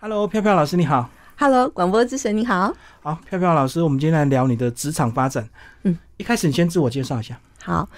Hello，飘飘老师你好。Hello，广播之神你好。好，飘飘老师，我们今天来聊你的职场发展。嗯，一开始你先自我介绍一下。好，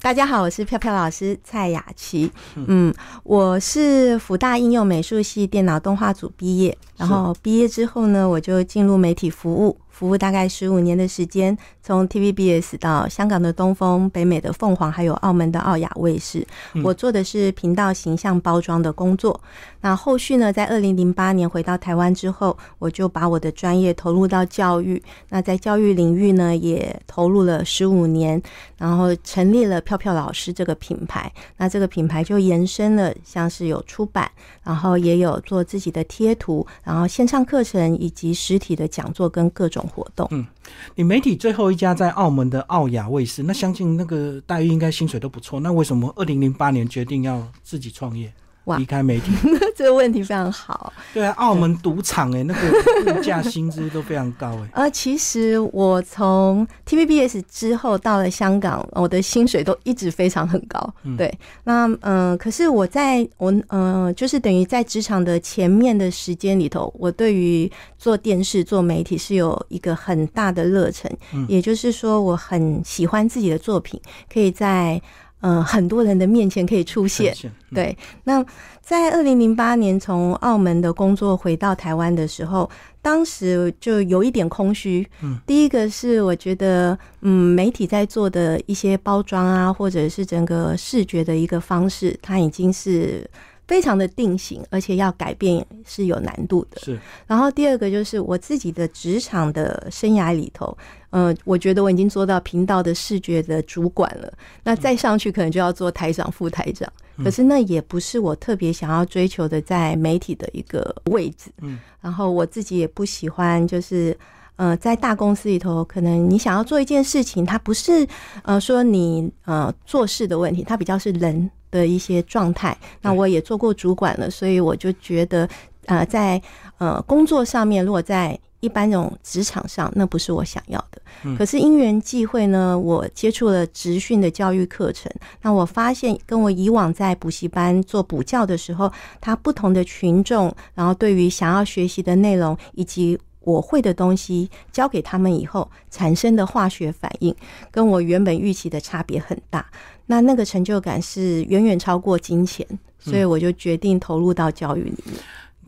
大家好，我是飘飘老师蔡雅琪。嗯，我是福大应用美术系电脑动画组毕业，然后毕业之后呢，我就进入媒体服务，服务大概十五年的时间，从 TVBS 到香港的东风、北美的凤凰，还有澳门的澳雅卫视。我做的是频道形象包装的工作。那后续呢，在二零零八年回到台湾之后，我就把我的专业投入到教育。那在教育领域呢，也投入了十五年，然后成立了票票老师这个品牌。那这个品牌就延伸了，像是有出版，然后也有做自己的贴图，然后线上课程以及实体的讲座跟各种活动。嗯，你媒体最后一家在澳门的澳雅卫视，那相信那个待遇应该薪水都不错。那为什么二零零八年决定要自己创业？哇离开媒体？这个问题非常好。对啊，澳门赌场哎、那个物价薪资都非常高哎、呃，其实我从 TVBS 之后到了香港，我的薪水都一直非常很高。对，那嗯、呃，可是我在我嗯、呃，就是等于在职场的前面的时间里头，我对于做电视、做媒体是有一个很大的热忱，也就是说，我很喜欢自己的作品可以在。嗯、呃，很多人的面前可以出现。呈现嗯对，那在二零零八年从澳门的工作回到台湾的时候，当时就有一点空虚。嗯，第一个是我觉得，嗯，媒体在做的一些包装啊，或者是整个视觉的一个方式，它已经是非常的定型，而且要改变是有难度的。是，然后第二个就是我自己的职场的生涯里头，呃，我觉得我已经做到频道的视觉的主管了。那再上去可能就要做台长、副台长，可是那也不是我特别想要追求的在媒体的一个位置。嗯，然后我自己也不喜欢就是。呃，在大公司里头，可能你想要做一件事情，它不是呃说你呃做事的问题，它比较是人的一些状态。那我也做过主管了，所以我就觉得呃在呃工作上面，如果在一般这种职场上，那不是我想要的。可是因缘际会呢，我接触了职训的教育课程，那我发现跟我以往在补习班做补教的时候，他不同的群众，然后对于想要学习的内容以及我会的东西教给他们以后产生的化学反应，跟我原本预期的差别很大。那那个成就感是远远超过金钱，所以我就决定投入到教育里面。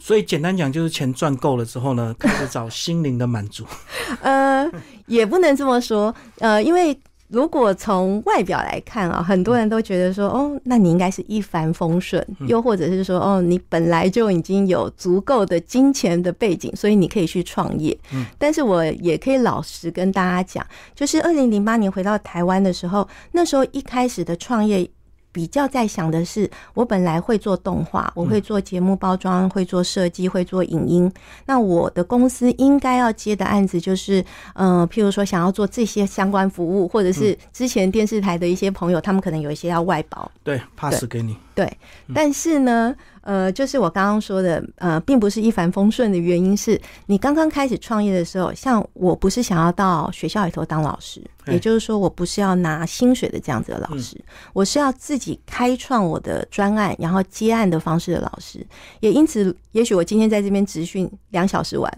所以简单讲就是钱赚够了之后呢，开始找心灵的满足。呃，也不能这么说，呃，因为。如果从外表来看啊，很多人都觉得说，哦，那你应该是一帆风顺，又或者是说，哦，你本来就已经有足够的金钱的背景，所以你可以去创业。嗯，但是我也可以老实跟大家讲，就是二零零八年回到台湾的时候，那时候一开始的创业。比较在想的是，我本来会做动画，我会做节目包装，会做设计，会做影音。那我的公司应该要接的案子就是，呃，譬如说想要做这些相关服务，或者是之前电视台的一些朋友，他们可能有一些要外包。对，pass 给你。对，但是呢，呃，就是我刚刚说的，呃，并不是一帆风顺的原因是你刚刚开始创业的时候，像我不是想要到学校里头当老师，也就是说，我不是要拿薪水的这样子的老师，我是要自己开创我的专案，然后接案的方式的老师。也因此，也许我今天在这边执训两小时完，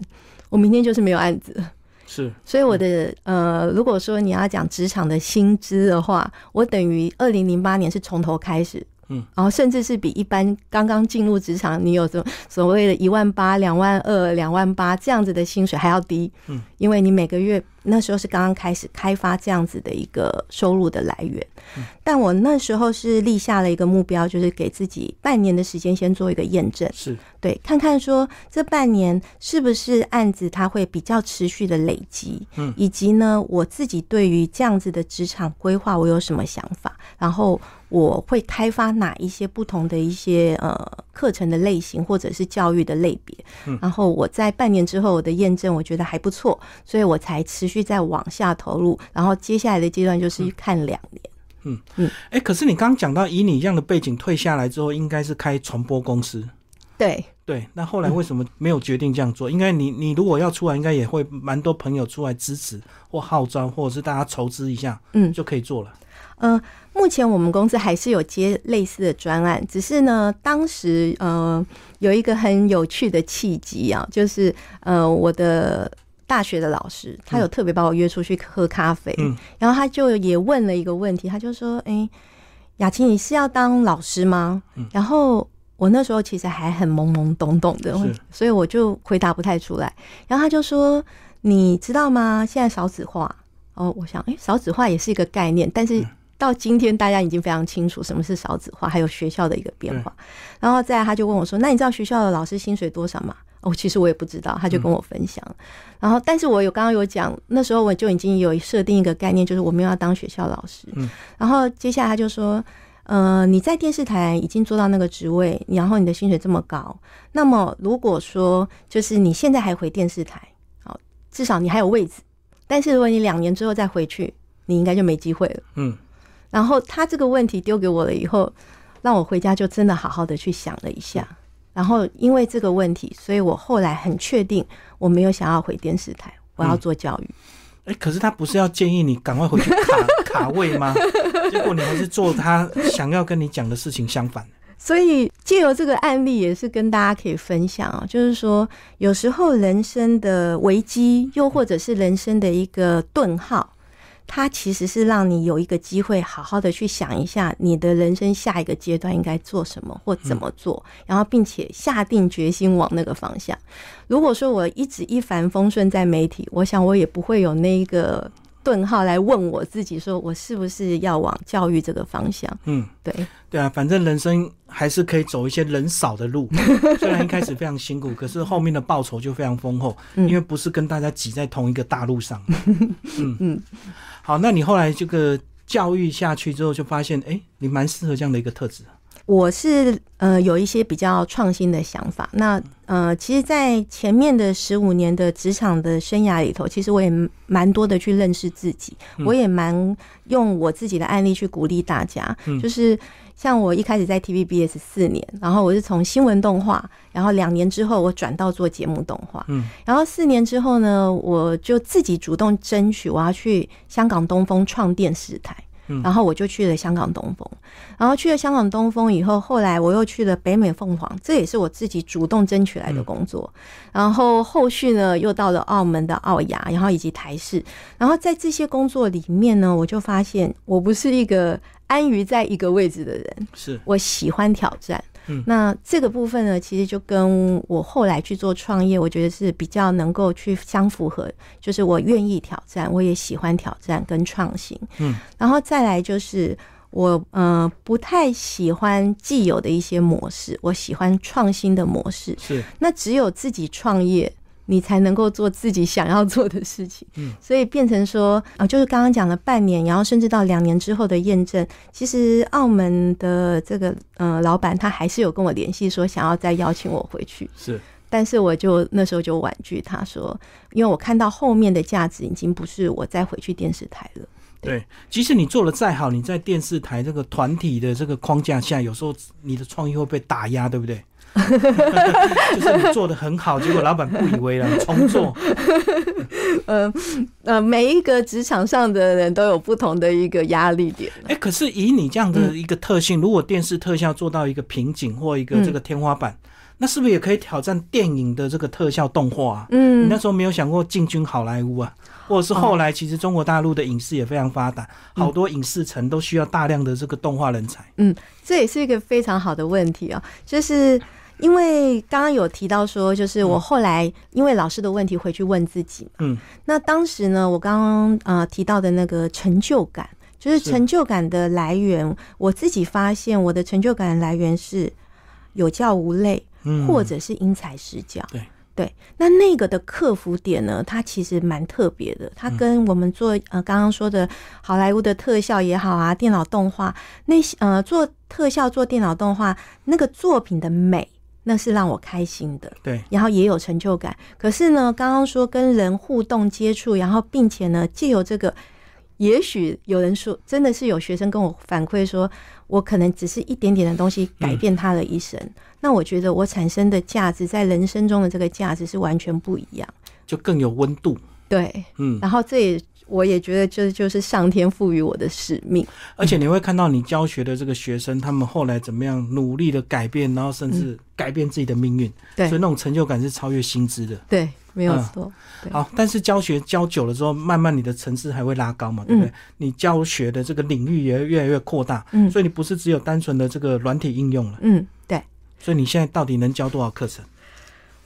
我明天就是没有案子。是，所以我的呃，如果说你要讲职场的薪资的话，我等于二零零八年是从头开始。嗯，然后甚至是比一般刚刚进入职场，你有所所谓的一万八、两万二、两万八这样子的薪水还要低。嗯，因为你每个月那时候是刚刚开始开发这样子的一个收入的来源。嗯，但我那时候是立下了一个目标，就是给自己半年的时间先做一个验证。是。对，看看说这半年是不是案子它会比较持续的累积，嗯，以及呢我自己对于这样子的职场规划我有什么想法，然后我会开发哪一些不同的一些呃课程的类型或者是教育的类别，嗯，然后我在半年之后我的验证我觉得还不错，所以我才持续在往下投入，然后接下来的阶段就是看两年。嗯嗯，哎、可是你刚刚讲到，以你这样的背景退下来之后，应该是开传播公司。对，对，那后来为什么没有决定这样做？应该你你如果要出来，应该也会蛮多朋友出来支持或号召，或者是大家筹资一下，嗯，就可以做了。呃，目前我们公司还是有接类似的专案，只是呢，当时呃有一个很有趣的契机啊，就是呃我的大学的老师，他有特别把我约出去喝咖啡，嗯然后他就也问了一个问题，他就说：“哎、雅琪，你是要当老师吗？”嗯然后我那时候其实还很懵懵懂懂的，所以我就回答不太出来。然后他就说：“你知道吗？现在少子化。”哦，我想，哎、少子化也是一个概念，但是嗯到今天大家已经非常清楚什么是少子化，还有学校的一个变化。然后再来他就问我说：“那你知道学校的老师薪水多少吗？”哦，其实我也不知道，他就跟我分享。然后，但是我有刚刚有讲，那时候我就已经有设定一个概念，就是我们要当学校老师。嗯，然后接下来他就说：“呃，你在电视台已经做到那个职位，然后你的薪水这么高，那么如果说就是你现在还回电视台，好，至少你还有位置。但是如果你两年之后再回去，你应该就没机会了。嗯，然后他这个问题丢给我了以后，让我回家就真的好好的去想了一下。然后因为这个问题，所以我后来很确定我没有想要回电视台，我要做教育。哎、可是他不是要建议你赶快回去卡 卡位吗？结果你还是做他想要跟你讲的事情相反。所以借由这个案例，也是跟大家可以分享啊，就是说，有时候人生的危机，又或者是人生的一个顿号，它其实是让你有一个机会，好好的去想一下你的人生下一个阶段应该做什么或怎么做，然后并且下定决心往那个方向。如果说我一直一帆风顺在媒体，我想我也不会有那一个顿号来问我自己，说我是不是要往教育这个方向？嗯，对。对啊，反正人生还是可以走一些人少的路，虽然一开始非常辛苦，可是后面的报酬就非常丰厚，嗯因为不是跟大家挤在同一个大路上。嗯嗯，好，那你后来这个教育下去之后，就发现，哎、你蛮适合这样的一个特质。我是呃有一些比较创新的想法。那呃，其实，在前面的十五年的职场的生涯里头，其实我也蛮多的去认识自己，嗯我也蛮用我自己的案例去鼓励大家。嗯就是像我一开始在 TVBS 四年，然后我是从新闻动画，然后两年之后我转到做节目动画，嗯，然后四年之后呢，我就自己主动争取我要去香港东风创电视台。嗯然后我就去了香港东风，然后去了香港东风以后，后来我又去了北美凤凰，这也是我自己主动争取来的工作。然后后续呢，又到了澳门的澳亚，然后以及台视。然后在这些工作里面呢，我就发现我不是一个安于在一个位置的人，是，我喜欢挑战。嗯那这个部分呢，其实就跟我后来去做创业，我觉得是比较能够去相符合，就是我愿意挑战，我也喜欢挑战跟创新。嗯，然后再来就是我呃不太喜欢既有的一些模式，我喜欢创新的模式。是，那只有自己创业，你才能够做自己想要做的事情。嗯，所以变成说啊、呃就是刚刚讲了半年，然后甚至到两年之后的验证，其实澳门的这个呃老板他还是有跟我联系说想要再邀请我回去，是，但是我就那时候就婉拒他说，因为我看到后面的价值已经不是我再回去电视台了。对。即使你做的再好，你在电视台这个团体的这个框架下，有时候你的创意会被打压，对不对？就是你做的很好，结果老板不以为然，重做。呃呃，每一个职场上的人都有不同的一个压力点。哎、可是以你这样的一个特性，如果电视特效做到一个瓶颈或一个这个天花板，那是不是也可以挑战电影的这个特效动画、啊？嗯你嗯那时候没有想过进军好莱坞啊？或者是后来其实中国大陆的影视也非常发达，好多影视城都需要大量的这个动画人才。嗯这也是一个非常好的问题啊，就是因为刚刚有提到说，就是我后来因为老师的问题回去问自己嘛，嗯，那当时呢，我刚刚呃提到的那个成就感，就是是。成就感的来源，我自己发现我的成就感的来源是有教无类，嗯，或者是因材施教。对。对，那那个的克服点呢，它其实蛮特别的。它跟我们做呃刚刚说的好莱坞的特效也好啊，电脑动画那些呃做特效做电脑动画那个作品的美，那是让我开心的。对，然后也有成就感。可是呢，刚刚说跟人互动接触，然后并且呢，借由这个，也许有人说，真的是有学生跟我反馈说，我可能只是一点点的东西改变他的一生。那我觉得我产生的价值，在人生中的这个价值是完全不一样。就更有温度。对，嗯，然后这也我也觉得这就是上天赋予我的使命。而且你会看到你教学的这个学生，他们后来怎么样努力的改变，然后甚至改变自己的命运。对所以那种成就感是超越薪资的。对，没有嗯错。对好，但是教学教久了之后，慢慢你的层次还会拉高嘛，对不对？嗯你教学的这个领域也越来越扩大，嗯所以你不是只有单纯的这个软体应用了。嗯，对。所以你现在到底能教多少课程？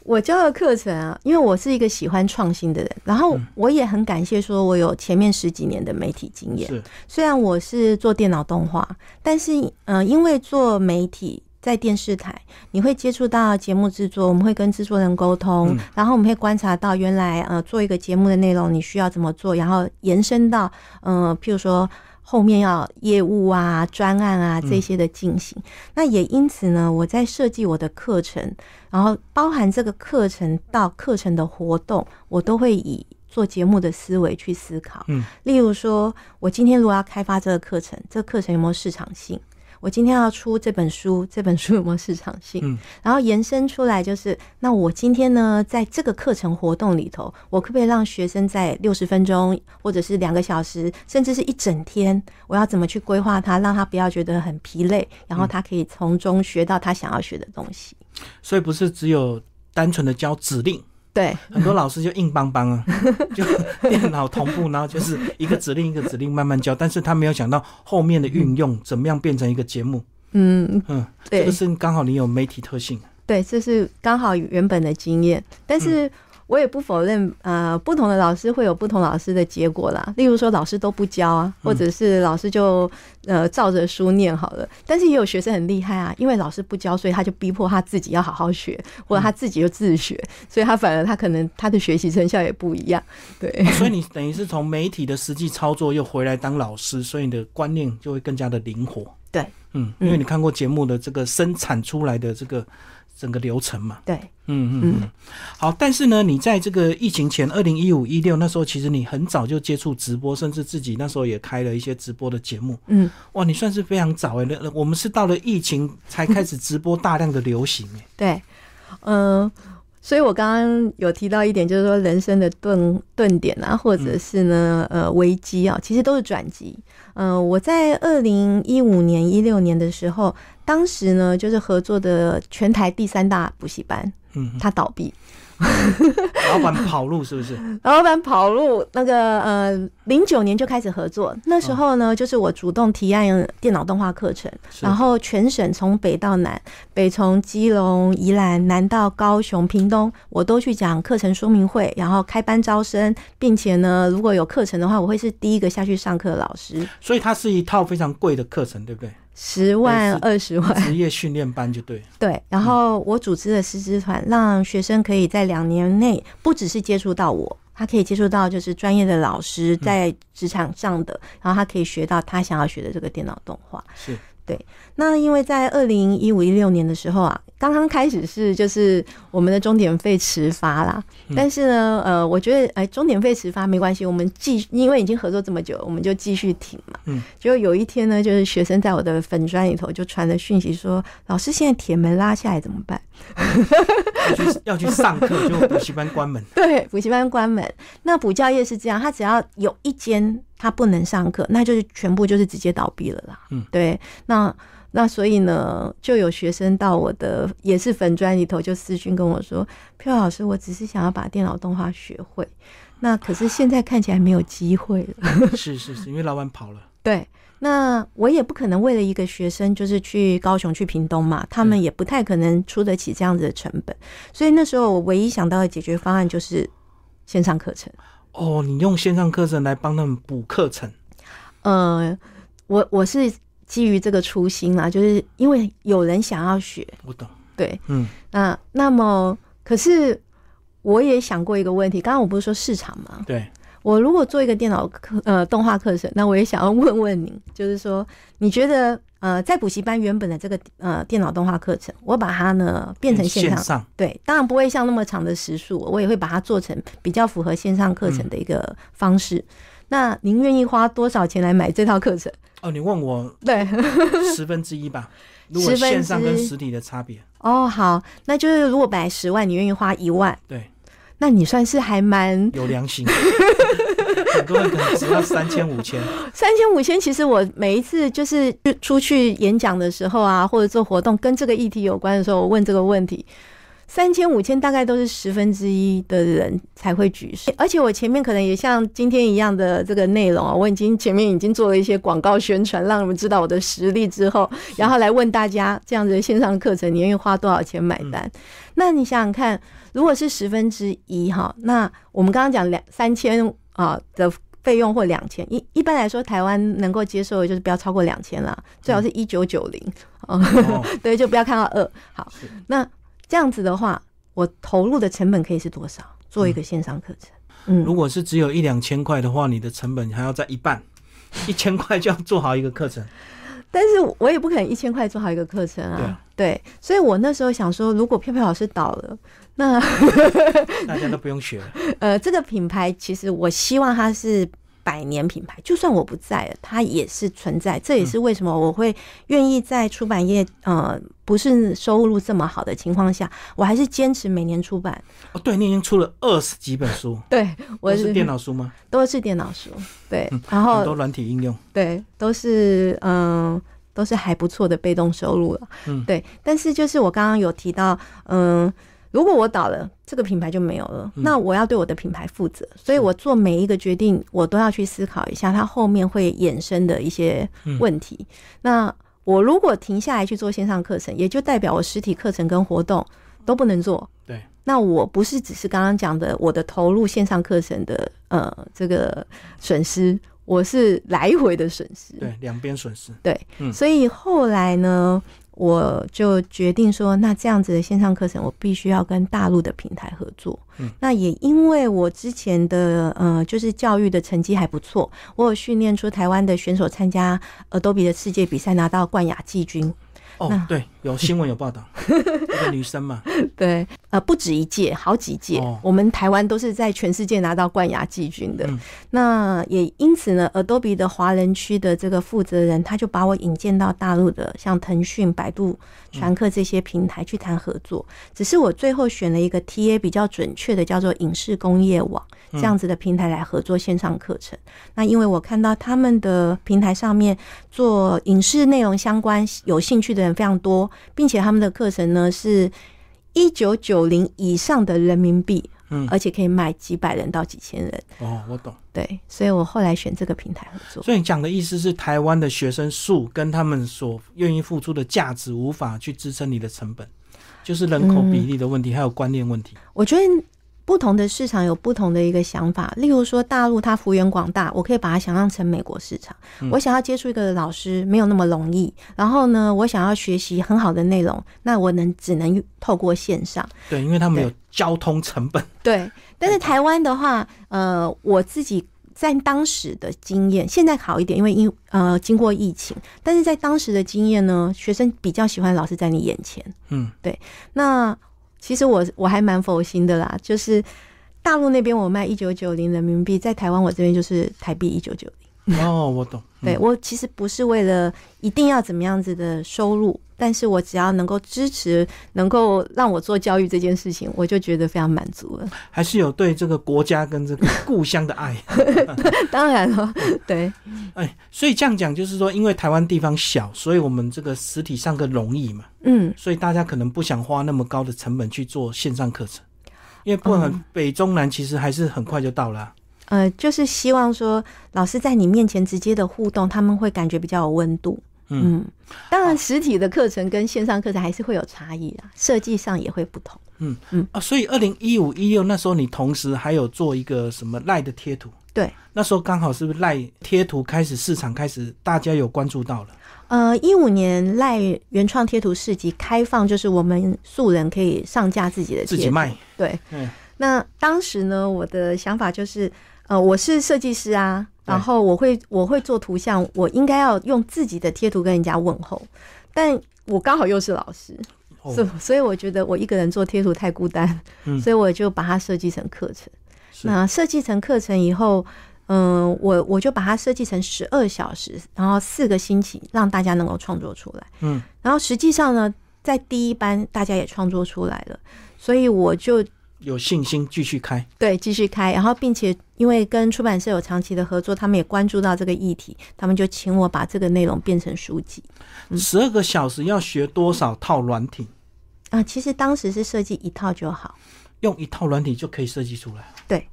我教的课程啊，因为我是一个喜欢创新的人，然后嗯我也很感谢说我有前面十几年的媒体经验。虽然我是做电脑动画，但是呃，因为做媒体。在电视台，你会接触到节目制作，我们会跟制作人沟通，嗯然后我们会观察到原来呃做一个节目的内容你需要怎么做，然后延伸到呃譬如说后面要业务啊、专案啊这些的进行。那也因此呢，我在设计我的课程，然后包含这个课程到课程的活动，我都会以做节目的思维去思考。嗯，例如说，我今天如果要开发这个课程，这个课程有没有市场性？我今天要出这本书，这本书有没有市场性？嗯，然后延伸出来就是，那我今天呢，在这个课程活动里头，我可不可以让学生在六十分钟，或者是两个小时，甚至是一整天，我要怎么去规划它，让他不要觉得很疲累，然后他可以从中学到他想要学的东西。所以不是只有单纯的教指令，对，很多老师就硬邦邦啊，就电脑同步，然后就是一个指令一个指令慢慢教，但是他没有想到后面的运用怎么样变成一个节目。嗯，嗯，这对个是刚好你有媒体特性。对，这是刚好原本的经验，但是我也不否认，呃，不同的老师会有不同老师的结果啦。例如说，老师都不教啊，或者是老师就呃照着书念好了。但是也有学生很厉害啊，因为老师不教，所以他就逼迫他自己要好好学，或者他自己就自学，所以他反而他可能他的学习成效也不一样。对，所以 你等于是从媒体的实际操作又回来当老师，所以你的观念就会更加的灵活。对，嗯，因为你看过节目的这个生产出来的这个整个流程嘛。对，嗯嗯嗯。好，但是呢，你在这个疫情前，二零一五一六那时候，其实你很早就接触直播，甚至自己那时候也开了一些直播的节目。嗯，哇，你算是非常早哎，那我们是到了疫情才开始直播大量的流行哎。对，嗯、所以我刚刚有提到一点，就是说人生的顿顿点啊，或者是呢，呃，危机啊，其实都是转机。嗯、我在二零一五年、一六年的时候，当时呢，就是合作的全台第三大补习班，嗯，它倒闭，老板跑路是不是？老板跑路，那个呃，零九年就开始合作。那时候呢，就是我主动提案电脑动画课程，然后全省从北到南，北从基隆、宜兰，南到高雄、屏东，我都去讲课程说明会，然后开班招生，并且呢，如果有课程的话，我会是第一个下去上课的老师，所以它是一套非常贵的课程，对不对？十万、二十万。职业训练班就对。对，然后我组织的师资团，让学生可以在两年内不只是接触到我，他可以接触到就是专业的老师在职场上的，然后他可以学到他想要学的这个电脑动画。是，那因为在二零一五一六年的时候啊，刚刚开始是就是我们的钟点费迟发啦，嗯但是呢，呃，我觉得哎，钟点费迟发没关系，我们继因为已经合作这么久，我们就继续挺嘛。嗯，结果有一天呢，就是学生在我的粉砖里头就传了讯息说，老师现在铁门拉下来怎么办？要去要去上课，就补习班关门。对，补习班关门。那补教业是这样，他只要有一间他不能上课，那就是全部就是直接倒闭了啦。嗯，对。那那所以呢，就有学生到我的也是粉砖里头就私讯跟我说：“飘老师，我只是想要把电脑动画学会，那可是现在看起来没有机会了。是是是，因为老板跑了。”对。那我也不可能为了一个学生，就是去高雄、去屏东嘛，他们也不太可能出得起这样子的成本，所以那时候我唯一想到的解决方案就是线上课程。哦，你用线上课程来帮他们补课程，呃，我我是基于这个初心啦，就是因为有人想要学，我懂。对，嗯，那那么可是我也想过一个问题，刚刚我不是说市场吗？对，我如果做一个电脑课呃动画课程，那我也想要问问您，就是说你觉得呃在补习班原本的这个呃电脑动画课程，我把它呢变成线上，线上对，当然不会像那么长的时数，我也会把它做成比较符合线上课程的一个方式。那您愿意花多少钱来买这套课程？哦，你问我对，十分之一吧。如果线上跟实体的差别，哦，好，那就是如果本来十万，你愿意花一万，对，那你算是还蛮有良心。很多人可能只要三千五千。三千五千，其实我每一次就是出去演讲的时候啊，或者做活动跟这个议题有关的时候，我问这个问题。三千五千大概都是十分之一的人才会举手，而且我前面可能也像今天一样的这个内容啊，我已经前面已经做了一些广告宣传，让你们知道我的实力之后，然后来问大家这样子的线上课程，你愿意花多少钱买单？那你想想看，如果是十分之一哈，那我们刚刚讲两三千啊的费用或两千，一一般来说台湾能够接受的就是不要超过两千啦，最好是一九九零哦，对，就不要看到二。好，那。这样子的话，我投入的成本可以是多少？做一个线上课程，嗯，如果是只有一两千块的话，你的成本还要在一半，一千块就要做好一个课程。但是我也不可能一千块做好一个课程啊，对，所以我那时候想说，如果飘飘老师倒了，那大家都不用学了。呃，这个品牌其实我希望它是。百年品牌，就算我不在了，它也是存在。这也是为什么我会愿意在出版业，呃，不是收入这么好的情况下，我还是坚持每年出版。哦，对，你已经出了二十几本书。对，我是电脑书吗？都是电脑书。对，然后很多软体应用。对，都是嗯，都是还不错的被动收入了。嗯，对。但是就是我刚刚有提到，嗯。如果我倒了，这个品牌就没有了。那我要对我的品牌负责，所以我做每一个决定，我都要去思考一下它后面会衍生的一些问题。那我如果停下来去做线上课程，也就代表我实体课程跟活动都不能做。对，那我不是只是刚刚讲的我的投入线上课程的呃这个损失，我是来回的损失。对，两边损失。对，所以后来呢？我就决定说，那这样子的线上课程，我必须要跟大陆的平台合作。嗯，那也因为我之前的呃，就是教育的成绩还不错，我有训练出台湾的选手参加 Adobe 的世界比赛，拿到冠亚季军。哦，对，有 新闻有报道，一个女生嘛。对，呃，不止一届，好几届，我们台湾都是在全世界拿到冠亚季军的。那也因此呢，Adobe 的华人区的这个负责人，他就把我引荐到大陆的像腾讯、百度、传客这些平台去谈合作。只是我最后选了一个 TA 比较准确的，叫做影视工业网这样子的平台来合作线上课程。那因为我看到他们的平台上面做影视内容相关有兴趣的。非常多，并且他们的课程呢是一九九零以上的人民币，嗯，而且可以卖几百人到几千人。哦，我懂。对，所以我后来选这个平台合作。所以你讲的意思是，台湾的学生数跟他们所愿意付出的价值无法去支撑你的成本，就是人口比例的问题，还有观念问题。我觉得。不同的市场有不同的一个想法，例如说大陆它幅员广大，我可以把它想象成美国市场。我想要接触一个老师没有那么容易，然后呢，我想要学习很好的内容，那我能只能透过线上。对，因为他们有交通成本。对，但是台湾的话，呃，我自己在当时的经验，现在好一点，因为因呃经过疫情，但是在当时的经验呢，学生比较喜欢老师在你眼前。嗯，对，那。其实我我还蛮佛心的啦，就是大陆那边我卖一九九零人民币，在台湾我这边就是台币一九九零。哦，我懂。对我其实不是为了一定要怎么样子的收入，但是我只要能够支持，能够让我做教育这件事情，我就觉得非常满足了。还是有对这个国家跟这个故乡的爱。当然了，对。哎，所以这样讲就是说，因为台湾地方小，所以我们这个实体上更容易嘛。嗯。所以大家可能不想花那么高的成本去做线上课程，因为不管北中南，其实还是很快就到了。呃，就是希望说老师在你面前直接的互动，他们会感觉比较有温度。嗯，当然实体的课程跟线上课程还是会有差异啊，设计上也会不同。嗯嗯啊，所以二零一五一六那时候，你同时还有做一个什么赖的贴图？对，那时候刚好是不是赖贴图开始市场开始大家有关注到了？呃，一五年赖原创贴图市集开放，就是我们素人可以上架自己的自己卖。对，嗯，那当时呢，我的想法就是。呃，我是设计师啊，然后我会我会做图像，我应该要用自己的贴图跟人家问候，但我刚好又是老师，所所以我觉得我一个人做贴图太孤单，所以我就把它设计成课程。那设计成课程以后，嗯，我我就把它设计成十二小时，然后四个星期让大家能够创作出来。嗯，然后实际上呢，在第一班大家也创作出来了，所以我就。有信心继续开。对，继续开，然后并且因为跟出版社有长期的合作，他们也关注到这个议题，他们就请我把这个内容变成书籍。十二个小时要学多少套软体？啊、其实当时是设计一套就好。用一套软体就可以设计出来。对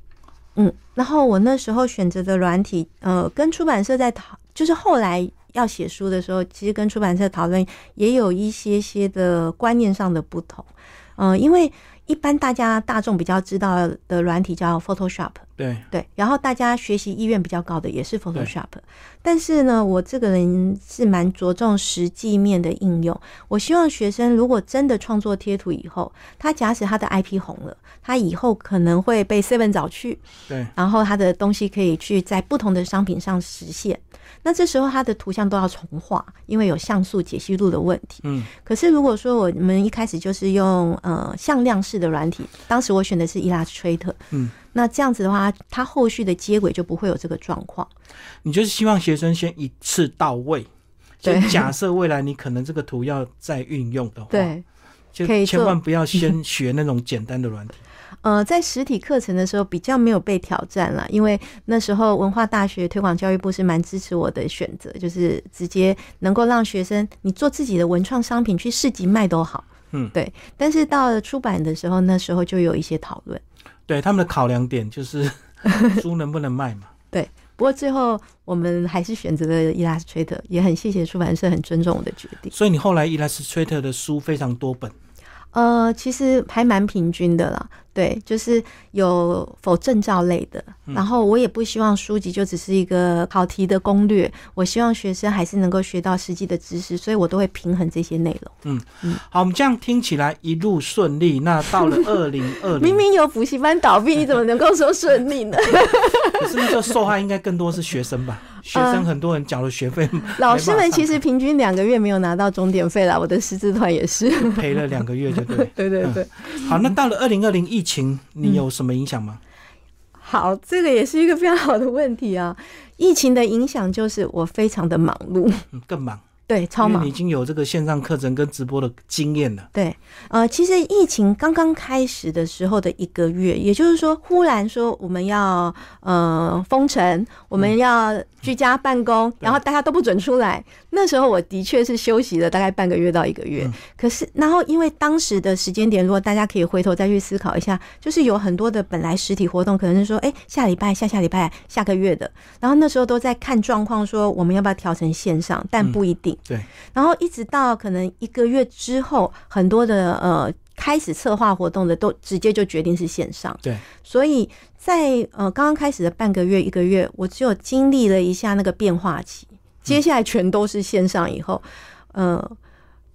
嗯，然后我那时候选择的软体，呃，跟出版社在讨，就是后来要写书的时候，其实跟出版社讨论也有一些些的观念上的不同。嗯、因为一般大家大众比较知道的软体叫 Photoshop，对，对，然后大家学习意愿比较高的也是 Photoshop，但是呢，我这个人是蛮着重实际面的应用。我希望学生如果真的创作贴图以后，他假使他的 IP 红了，他以后可能会被 Seven 找去，对，然后他的东西可以去在不同的商品上实现。那这时候它的图像都要重画，因为有像素解析度的问题。嗯，可是如果说我们一开始就是用呃向量式的软体，当时我选的是 Illustrator，嗯，那这样子的话，它后续的接轨就不会有这个状况。你就是希望学生先一次到位。就假设未来你可能这个图要再运用的话，，对，就可以千万不要 先学那种简单的软体。呃，在实体课程的时候比较没有被挑战了，因为那时候文化大学推广教育部是蛮支持我的选择，就是直接能够让学生你做自己的文创商品去市集卖都好。嗯对。但是到了出版的时候，那时候就有一些讨论。对他们的考量点就是 书能不能卖嘛。对不过最后我们还是选择了 Illustrator，也很谢谢出版社很尊重我的决定。所以你后来 Illustrator 的书非常多本，呃，其实还蛮平均的啦。对，就是有否证照类的，嗯然后我也不希望书籍就只是一个考题的攻略，我希望学生还是能够学到实际的知识，所以我都会平衡这些内容。嗯好，我们这样听起来一路顺利。那到了 二零二零，明明有补习班倒闭，你怎么能够说顺利呢？可是那时候受害应该更多是学生吧？学生很多人缴了学费，老师们其实平均两个月没有拿到终点费啦，我的师资团也是。赔了两个月，就对。对对对。好，那到了二零二零疫情，你有什么影响吗？好，这个也是一个非常好的问题啊。疫情的影响就是我非常的忙碌，嗯，更忙，对，超忙你已。经有这个线上课程跟直播的经验了。对，呃，其实疫情刚刚开始的时候的一个月，也就是说，忽然说我们要呃封城，我们要居家办公，然后大家都不准出来。那时候我的确是休息了大概半个月到一个月。嗯可是，然后因为当时的时间点，如果大家可以回头再去思考一下，就是有很多的本来实体活动可能是说，哎，下礼拜、下下礼拜、下个月的，然后那时候都在看状况，说我们要不要调成线上，但不一定。对，然后一直到可能一个月之后，很多的呃开始策划活动的都直接就决定是线上。对，所以在呃刚刚开始的半个月一个月，我只有经历了一下那个变化期，接下来全都是线上以后，呃，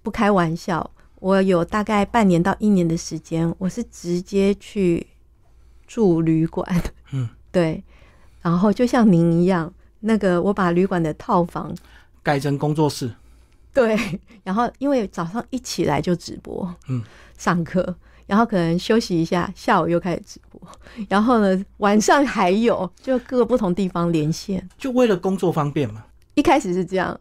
不开玩笑，我有大概半年到一年的时间，我是直接去住旅馆。嗯，对，然后就像您一样，那个我把旅馆的套房改成工作室，对，然后因为早上一起来就直播，嗯，上课，然后可能休息一下，下午又开始直播，然后呢晚上还有就各个不同地方连线。就为了工作方便嘛。一开始是这样，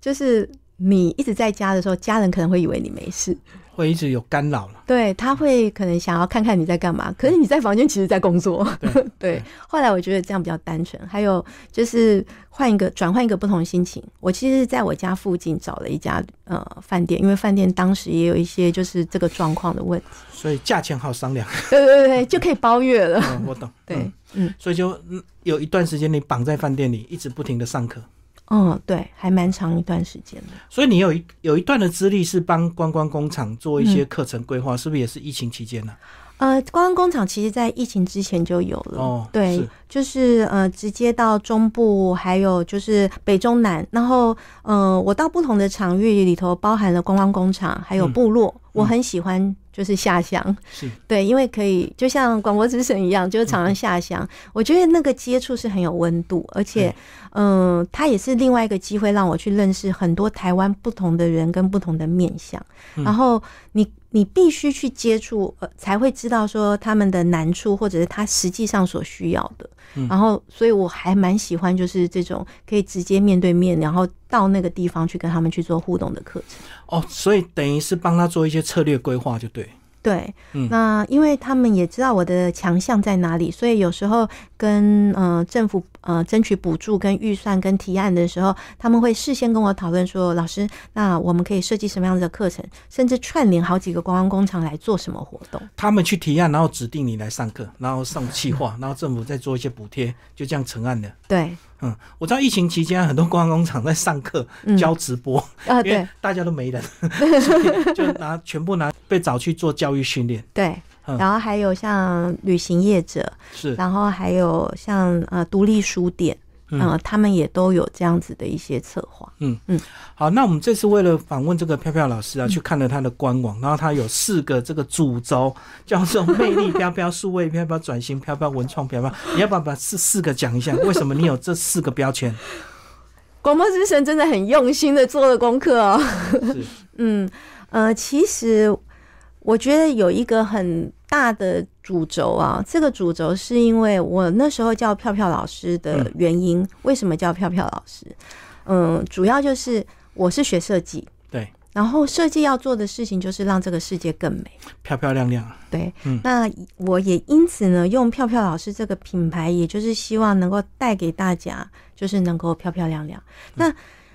就是你一直在家的时候，家人可能会以为你没事，会一直有干扰了。对他会可能想要看看你在干嘛，可是你在房间其实在工作。对 对，后来我觉得这样比较单纯。还有就是换一个转换一个不同心情。我其实在我家附近找了一家呃饭店，因为饭店当时也有一些就是这个状况的问题。所以价钱好商量。对对对，就可以包月了。嗯，我懂。对嗯，嗯所以就嗯有一段时间你绑在饭店里，一直不停的上课。嗯，对，还蛮长一段时间的。所以你有一有一段的资历是帮观光工厂做一些课程规划，是不是也是疫情期间呢、呃，观光工厂其实在疫情之前就有了，哦对是，就是呃，直接到中部，还有就是北中南，然后呃，我到不同的场域里头，包含了观光工厂，还有嗯。部落，我很喜欢就是下乡，是。对，因为可以就像广播之神一样，就是常常下乡，我觉得那个接触是很有温度，而且，嗯、它也是另外一个机会让我去认识很多台湾不同的人跟不同的面相，嗯。然后你你必须去接触，呃，才会知道说他们的难处，或者是他实际上所需要的。嗯然后，所以我还蛮喜欢就是这种可以直接面对面，然后到那个地方去跟他们去做互动的课程。哦，所以等于是帮他做一些策略规划，就对。对，嗯那因为他们也知道我的强项在哪里，所以有时候跟呃政府呃争取补助、跟预算、跟提案的时候，他们会事先跟我讨论说，老师，那我们可以设计什么样子的课程，甚至串联好几个观光工厂来做什么活动。他们去提案，然后指定你来上课，然后上企划，然后政府再做一些补贴，就这样成案的。对，嗯，我知道疫情期间很多观光工厂在上课嗯教直播，啊，因为对大家都没人，所以就拿全部拿被找去做教育训练。对。嗯然后还有像旅行业者，是，然后还有像呃独立书店，嗯呃，他们也都有这样子的一些策划。嗯嗯好，那我们这次为了访问这个飘飘老嗯师啊，去看了他的官网，然后他有四个这个主轴，叫做魅力飘飘、数位飘飘、转型飘飘、文创飘飘。你要不要把这四个讲一下？为什么你有这四个标签？广播之神真的很用心的做了功课哦。是，嗯，呃，其实我觉得有一个很大的主轴啊，这个主轴是因为我那时候叫票票老师的原因。为什么叫票票老师？嗯，主要就是我是学设计，对，然后设计要做的事情就是让这个世界更美。漂漂亮亮。对，嗯那我也因此呢，用票票老师这个品牌，也就是希望能够带给大家，就是能够漂漂亮亮。嗯那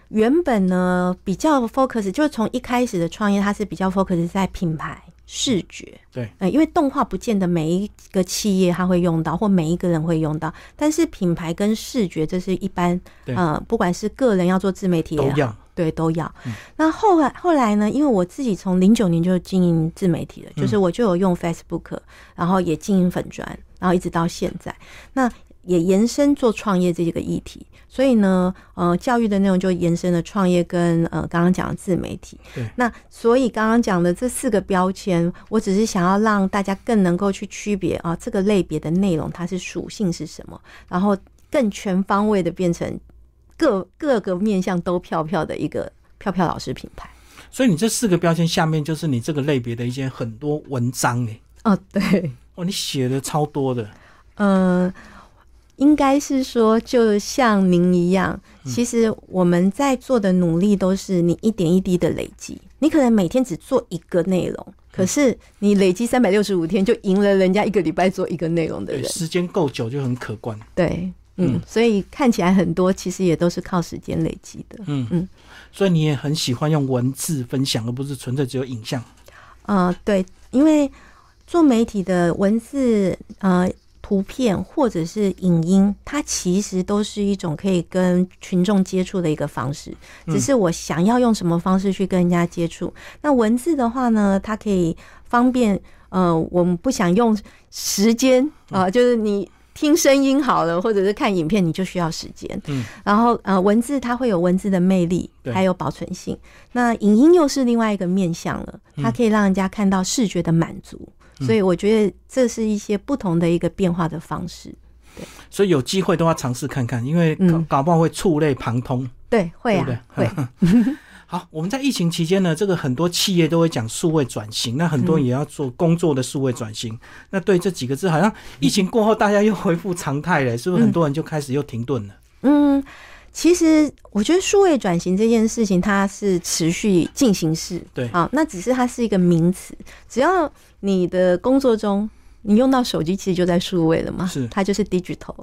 原本呢，比较 focus，就是从一开始的创业，它是比较 focus 在品牌视觉。对，呃，因为动画不见得每一个企业它会用到，或每一个人会用到，但是品牌跟视觉，这是一般呃，不管是个人要做自媒体也要。对，都要。嗯那后来后来呢？因为我自己从零九年就经营自媒体了，嗯就是我就有用 Facebook，然后也经营粉砖，然后一直到现在，那也延伸做创业这个议题。所以呢，呃，教育的内容就延伸了创业跟呃刚刚讲的自媒体。对那所以刚刚讲的这四个标签，我只是想要让大家更能够去区别啊这个类别的内容它是属性是什么，然后更全方位的变成各各个面向都飘飘的一个飘飘老师品牌。所以你这四个标签下面就是你这个类别的一些很多文章诶。哦，对，哦，你写的超多的。嗯、应该是说，就像您一样，其实我们在做的努力都是你一点一滴的累积。你可能每天只做一个内容，可是你累积三百六十五天，就赢了人家一个礼拜做一个内容的，人。时间够久就很可观。对，嗯嗯，所以看起来很多，其实也都是靠时间累积的。嗯嗯所以你也很喜欢用文字分享，而不是纯粹只有影像。呃，对，因为做媒体的文字、呃图片或者是影音，它其实都是一种可以跟群众接触的一个方式。嗯只是我想要用什么方式去跟人家接触。那文字的话呢，它可以方便呃，我们不想用时间啊、呃就是你。听声音好了，或者是看影片，你就需要时间。嗯，然后呃，文字它会有文字的魅力，还有保存性。那影音又是另外一个面向了，它可以让人家看到视觉的满足。嗯所以我觉得这是一些不同的一个变化的方式。对所以有机会都要尝试看看，因为搞嗯搞不好会触类旁通。对，会啊，对会？好，我们在疫情期间呢，这个很多企业都会讲数位转型，那很多人也要做工作的数位转型。那对这几个字，好像疫情过后大家又恢复常态了，是不是？很多人就开始又停顿了。嗯，其实我觉得数位转型这件事情，它是持续进行式。对好，那只是它是一个名词，只要你的工作中你用到手机，其实就在数位了嘛，是它就是 digital。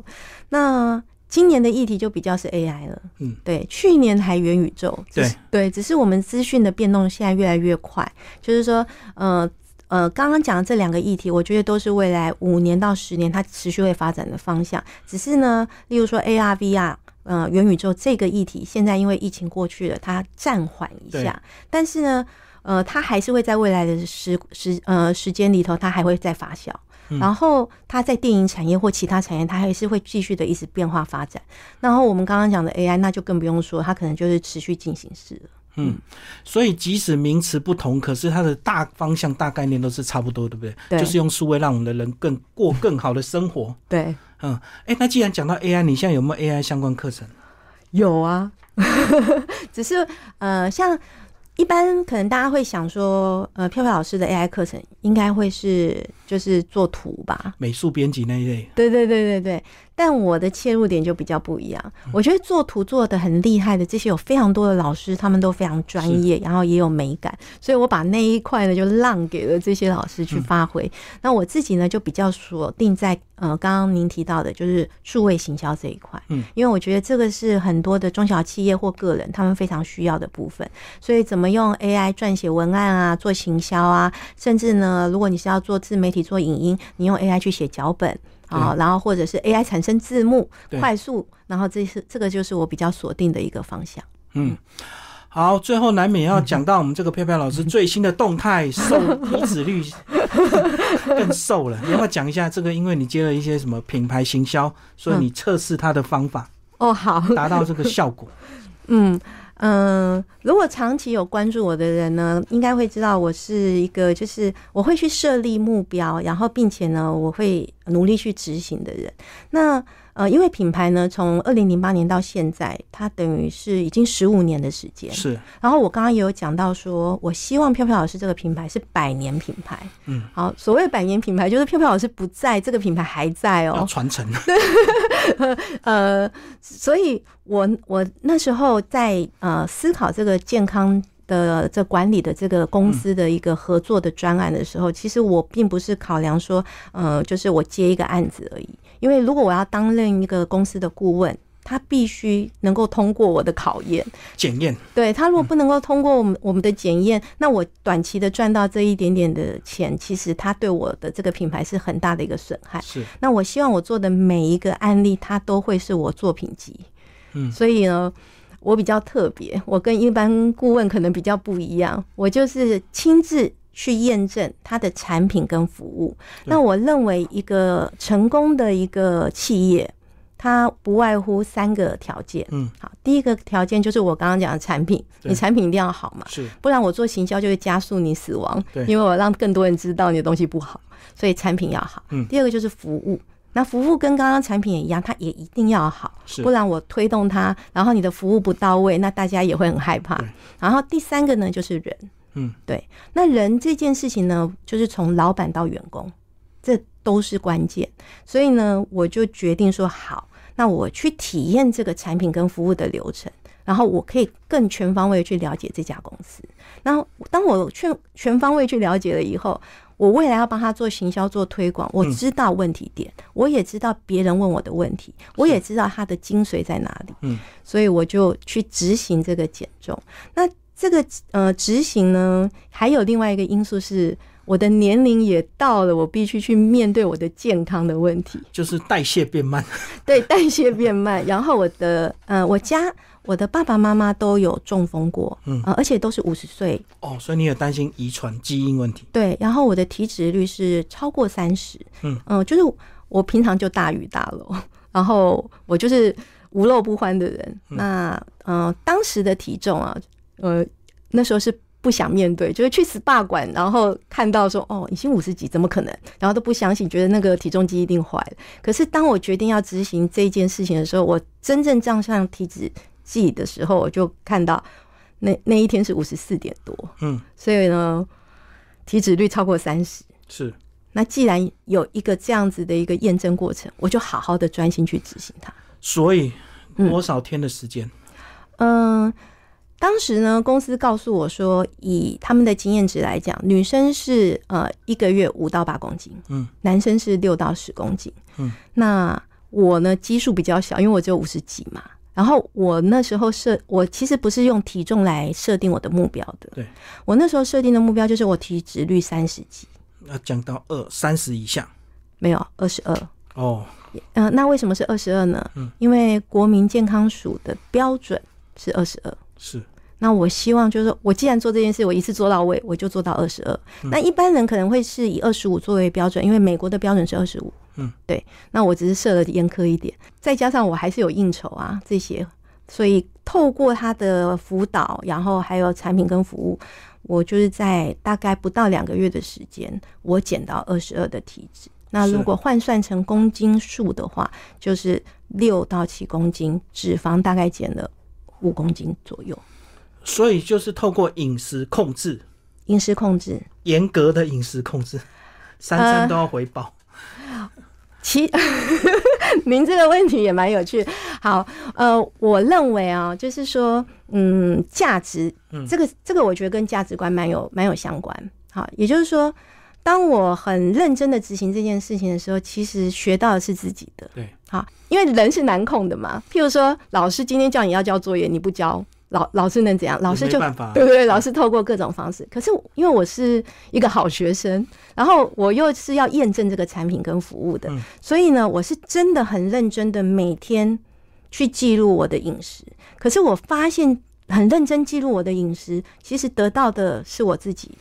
那今年的议题就比较是 AI 了，嗯，对，去年还元宇宙，对对，只是我们资讯的变动现在越来越快，就是说，呃。呃，刚刚讲的这两个议题，我觉得都是未来五年到十年它持续会发展的方向。只是呢，例如说 AR、VR，呃，元宇宙这个议题，现在因为疫情过去了，它暂缓一下。但是呢，呃，它还是会在未来的时时呃时间里头，它还会再发酵。嗯然后它在电影产业或其他产业，它还是会继续的一直变化发展。然后我们刚刚讲的 AI，那就更不用说，它可能就是持续进行式了。嗯，所以即使名词不同，可是它的大方向、大概念都是差不多，对不对？对就是用数位让我们的人更过更好的生活。对，嗯，哎，那既然讲到 AI，你现在有没有 AI 相关课程？有啊，只是呃，像一般可能大家会想说，呃，飘飘老师的 AI 课程应该会是就是做图吧？美术编辑那一类？对对对对对。但我的切入点就比较不一样。我觉得做图做的很厉害的这些有非常多的老师，他们都非常专业，然后也有美感，所以我把那一块呢就让给了这些老师去发挥。那我自己呢就比较锁定在呃刚刚您提到的就是数位行销这一块，嗯，因为我觉得这个是很多的中小企业或个人他们非常需要的部分。所以怎么用 AI 撰写文案啊，做行销啊，甚至呢，如果你是要做自媒体、做影音，你用 AI 去写脚本啊，然后或者是 AI 产生字幕，快速，然后这是这个就是我比较锁定的一个方向。嗯，好，最后难免要讲到我们这个飘飘老师最新的动态，瘦体脂率 更瘦了，你要不要讲一下这个？因为你接了一些什么品牌行销，所以你测试它的方法哦，好，达到这个效果。嗯。嗯，如果长期有关注我的人呢，应该会知道我是一个，就是我会去设立目标，然后并且呢，我会努力去执行的人。那呃，因为品牌呢，从二零零八年到现在，它等于是已经十五年的时间。是。然后我刚刚也有讲到，说我希望飘飘老师这个品牌是百年品牌。嗯。好，所谓百年品牌，就是飘飘老师不在，这个品牌还在哦。传承。对。呃，所以我我那时候在呃思考这个健康。的这管理的这个公司的一个合作的专案的时候，其实我并不是考量说，呃，就是我接一个案子而已。因为如果我要担任一个公司的顾问，他必须能够通过我的考验检验。对他如果不能够通过我们我们的检验，那我短期的赚到这一点点的钱，其实他对我的这个品牌是很大的一个损害。是。那我希望我做的每一个案例，它都会是我作品集。嗯。所以呢。我比较特别，我跟一般顾问可能比较不一样，我就是亲自去验证它的产品跟服务。那我认为一个成功的一个企业，它不外乎三个条件。嗯，好，第一个条件就是我刚刚讲的产品，你产品一定要好嘛，是，不然我做行销就会加速你死亡。对，因为我让更多人知道你的东西不好，所以产品要好。嗯，第二个就是服务。那服务跟刚刚产品也一样，它也一定要好，不然我推动它，然后你的服务不到位，那大家也会很害怕。然后第三个呢，就是人，嗯，对，那人这件事情呢，就是从老板到员工，这都是关键。所以呢，我就决定说好，那我去体验这个产品跟服务的流程，然后我可以更全方位去了解这家公司。然后当我全全方位去了解了以后。我未来要帮他做行销、做推广，我知道问题点，我也知道别人问我的问题，我也知道他的精髓在哪里。嗯，所以我就去执行这个减重。那这个呃执行呢，还有另外一个因素是，我的年龄也到了，我必须去面对我的健康的问题，就是代谢变慢。对，代谢变慢，然后我的呃，我家。我的爸爸妈妈都有中风过，嗯，而且都是五十岁哦，所以你也担心遗传基因问题。对，然后我的体脂率是超过三十，嗯嗯，就是我平常就大鱼大肉，然后我就是无肉不欢的人。那嗯，当时的体重啊，呃，那时候是不想面对，就是去 SPA 馆，然后看到说哦，已经五十几，怎么可能？然后都不相信，觉得那个体重机一定坏了。可是当我决定要执行这件事情的时候，我真正账上体脂。计的时候，我就看到那那一天是五十四点多，嗯，所以呢，体脂率超过三十，是。那既然有一个这样子的一个验证过程，我就好好的专心去执行它。所以多少天的时间？嗯，当时呢，公司告诉我说，以他们的经验值来讲，女生是呃一个月五到八公斤，嗯，男生是六到十公斤，嗯。那我呢，基数比较小，因为我只有五十几嘛。然后我那时候设，我其实不是用体重来设定我的目标的。对，我那时候设定的目标就是我体脂率三十几，那降到二三十以下，没有二十二。哦，嗯，那为什么是二十二呢？嗯，因为国民健康署的标准是二十二。是。那我希望就是说，我既然做这件事，我一次做到位，我就做到二十二。那一般人可能会是以二十五作为标准，因为美国的标准是二十五。嗯，对。那我只是设了严苛一点，再加上我还是有应酬啊这些，所以透过他的辅导，然后还有产品跟服务，我就是在大概不到两个月的时间，我减到二十二的体脂。那如果换算成公斤数的话，就是六到七公斤，脂肪大概减了五公斤左右。所以就是透过饮食控制，饮食控制，严格的饮食控制，三餐都要回报。其 您这个问题也蛮有趣。好，呃，我认为啊，就是说，嗯，价值，这个这个，我觉得跟价值观蛮有蛮有相关。好，也就是说，当我很认真的执行这件事情的时候，其实学到的是自己的。对，好，因为人是难控的嘛。譬如说，老师今天叫你要交作业，你不交。老老师能怎样？老师就对不对？老师透过各种方式。可是因为我是一个好学生，然后我又是要验证这个产品跟服务的，所以呢，我是真的很认真的每天去记录我的饮食。可是我发现，很认真记录我的饮食，其实得到的是我自己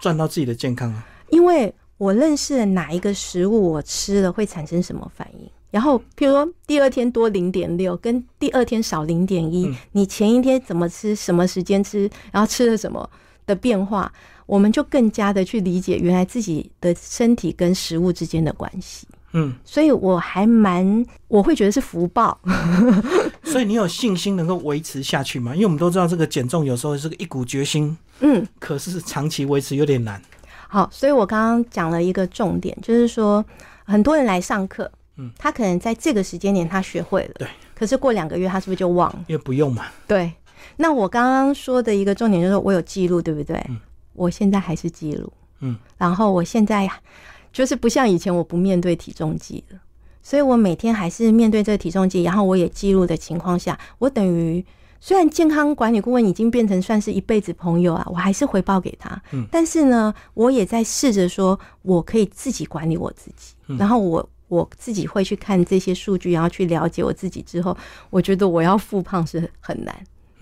赚到自己的健康啊。因为我认识了哪一个食物，我吃了会产生什么反应。然后，譬如说第二天多零点六，跟第二天少零点一，你前一天怎么吃，什么时间吃，然后吃了什么的变化，我们就更加的去理解原来自己的身体跟食物之间的关系。嗯，所以我还蛮，我会觉得是福报。所以你有信心能够维持下去吗？因为我们都知道这个减重有时候是个一股决心，嗯，可是长期维持有点难。好，所以我刚刚讲了一个重点，就是说很多人来上课。嗯，他可能在这个时间点他学会了，对。可是过两个月他是不是就忘了？因为不用嘛。对。那我刚刚说的一个重点就是我有记录，对不对？嗯。我现在还是记录。嗯。然后我现在就是不像以前我不面对体重计了，所以我每天还是面对这个体重计，然后我也记录的情况下，我等于虽然健康管理顾问已经变成算是一辈子朋友啊，我还是回报给他。嗯。但是呢，我也在试着说我可以自己管理我自己，然后我。我自己会去看这些数据，然后去了解我自己之后，我觉得我要复胖是很难，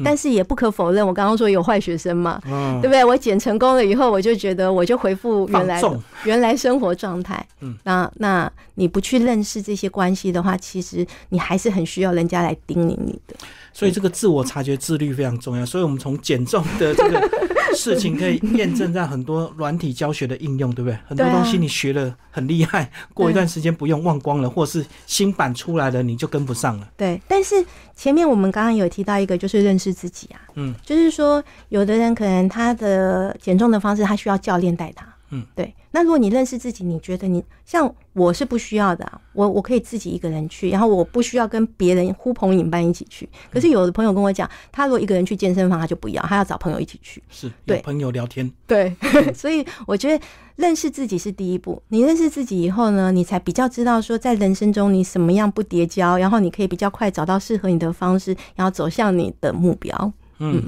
但是也不可否认，我刚刚说有坏学生嘛，对不对？我减成功了以后，我就觉得我就回复原来原来生活状态。嗯，那那你不去认识这些关系的话，其实你还是很需要人家来叮咛你的。所以这个自我察觉、自律非常重要。所以我们从减重的这个。事情可以验证在很多软体教学的应用，对不对？很多东西你学了很厉害，过一段时间不用忘光了，或是新版出来了你就跟不上了。对，但是前面我们刚刚有提到一个，就是认识自己啊，嗯，就是说有的人可能他的减重的方式，他需要教练带他。嗯，对。那如果你认识自己，你觉得你像我是不需要的，我我可以自己一个人去，然后我不需要跟别人呼朋引伴一起去。可是有的朋友跟我讲，他如果一个人去健身房，他就不要，他要找朋友一起去。是，对，朋友聊天。对，所以我觉得认识自己是第一步。你认识自己以后呢，你才比较知道说，在人生中你什么样不叠交，然后你可以比较快找到适合你的方式，然后走向你的目标。嗯。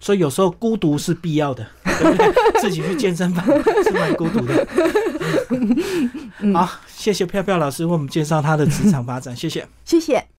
所以有时候孤独是必要的，对不对 自己去健身房 是蛮孤独的。好，谢谢飘飘老师为我们介绍他的职场发展，谢谢，谢谢。